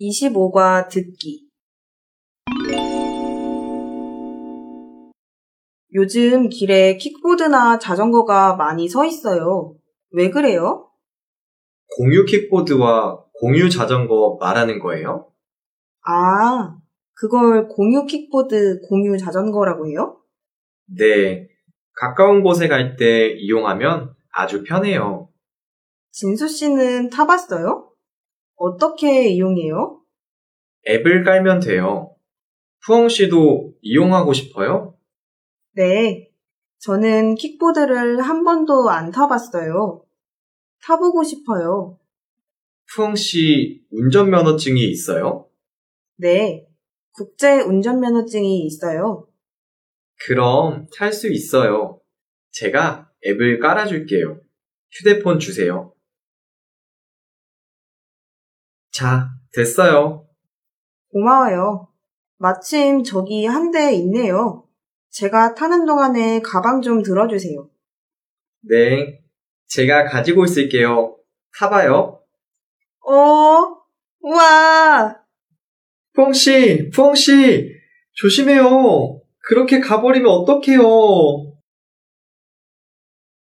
25과 듣기 요즘 길에 킥보드나 자전거가 많이 서 있어요. 왜 그래요? 공유 킥보드와 공유 자전거 말하는 거예요? 아, 그걸 공유 킥보드, 공유 자전거라고 해요? 네. 가까운 곳에 갈 때 이용하면 아주 편해요. 진수 씨는 타봤어요? 어떻게 이용해요? 앱을 깔면 돼요. 푸엉 씨도 이용하고 싶어요? 네, 저는 킥보드를 한 번도 안 타봤어요. 타보고 싶어요. 푸엉 씨 운전면허증이 있어요? 네, 국제 운전면허증이 있어요. 그럼 탈 수 있어요. 제가 앱을 깔아줄게요. 휴대폰 주세요. 자, 됐어요. 고마워요. 마침 저기 한 대 있네요. 제가 타는 동안에 가방 좀 들어주세요. 네. 제가 가지고 있을게요. 타봐요. 어, 우와, 푸엉 씨, 푸엉 씨, 조심해요. 그렇게 가버리면 어떡해요.